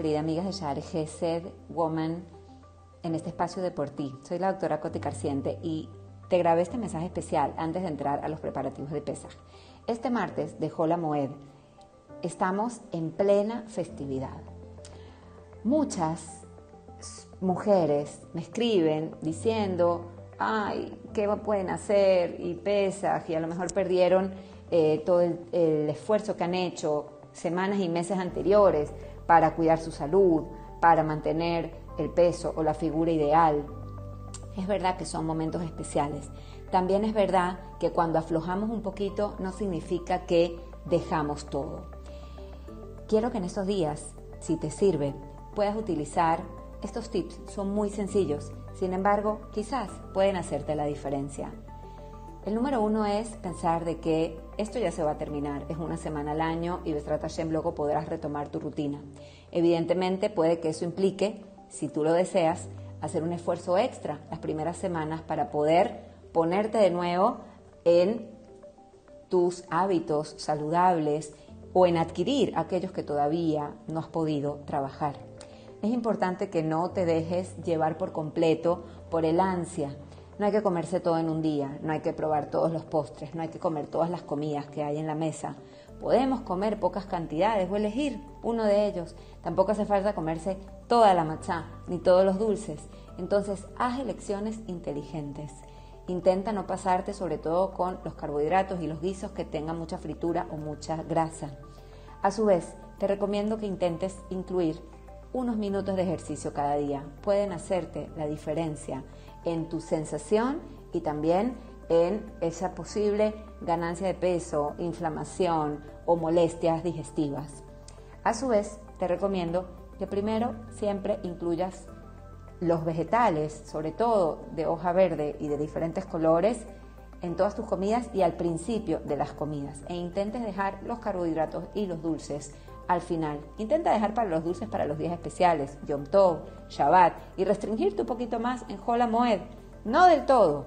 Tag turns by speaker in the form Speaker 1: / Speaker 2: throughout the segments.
Speaker 1: querida amigas de Share Gesed Woman en este espacio de por ti. Soy la doctora Cote Carciente y te grabé este mensaje especial antes de entrar a los preparativos de Pesaj. Este martes dejó la Moed. Estamos en plena festividad. Muchas mujeres me escriben diciendo, ay, ¿qué pueden hacer? Y Pesaj, y a lo mejor perdieron eh, todo el, el esfuerzo que han hecho semanas y meses anteriores para cuidar su salud, para mantener el peso o la figura ideal. Es verdad que son momentos especiales. También es verdad que cuando aflojamos un poquito no significa que dejamos todo. Quiero que en estos días, si te sirve, puedas utilizar estos tips. Son muy sencillos, sin embargo, quizás pueden hacerte la diferencia. El número uno es pensar de que esto ya se va a terminar, es una semana al año y Besrat Hashem luego podrás retomar tu rutina. Evidentemente puede que eso implique, si tú lo deseas, hacer un esfuerzo extra las primeras semanas para poder ponerte de nuevo en tus hábitos saludables o en adquirir aquellos que todavía no has podido trabajar. Es importante que no te dejes llevar por completo por el ansia no hay que comerse todo en un día, no hay que probar todos los postres, no hay que comer todas las comidas que hay en la mesa. Podemos comer pocas cantidades o elegir uno de ellos. Tampoco hace falta comerse toda la matzá ni todos los dulces. Entonces, haz elecciones inteligentes. Intenta no pasarte sobre todo con los carbohidratos y los guisos que tengan mucha fritura o mucha grasa. A su vez, te recomiendo que intentes incluir unos minutos de ejercicio cada día. Pueden hacerte la diferencia en tu sensación y también en esa posible ganancia de peso, inflamación o molestias digestivas. A su vez, te recomiendo que primero siempre incluyas los vegetales, sobre todo de hoja verde y de diferentes colores, en todas tus comidas y al principio de las comidas. E intentes dejar los carbohidratos y los dulces al final. Intenta dejar para los dulces para los días especiales, Yom Tov, Shabbat, y restringirte un poquito más en Hola Moed. No del todo,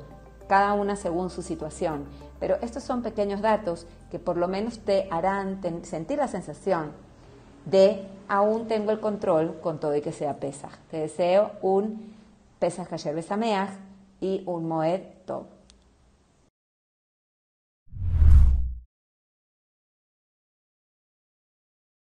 Speaker 1: cada una según su situación. Pero estos son pequeños datos que por lo menos te harán sentir la sensación de aún tengo el control con todo y que sea Pesach. Te deseo un Pesach Kasher Besameach y un Moed Tov.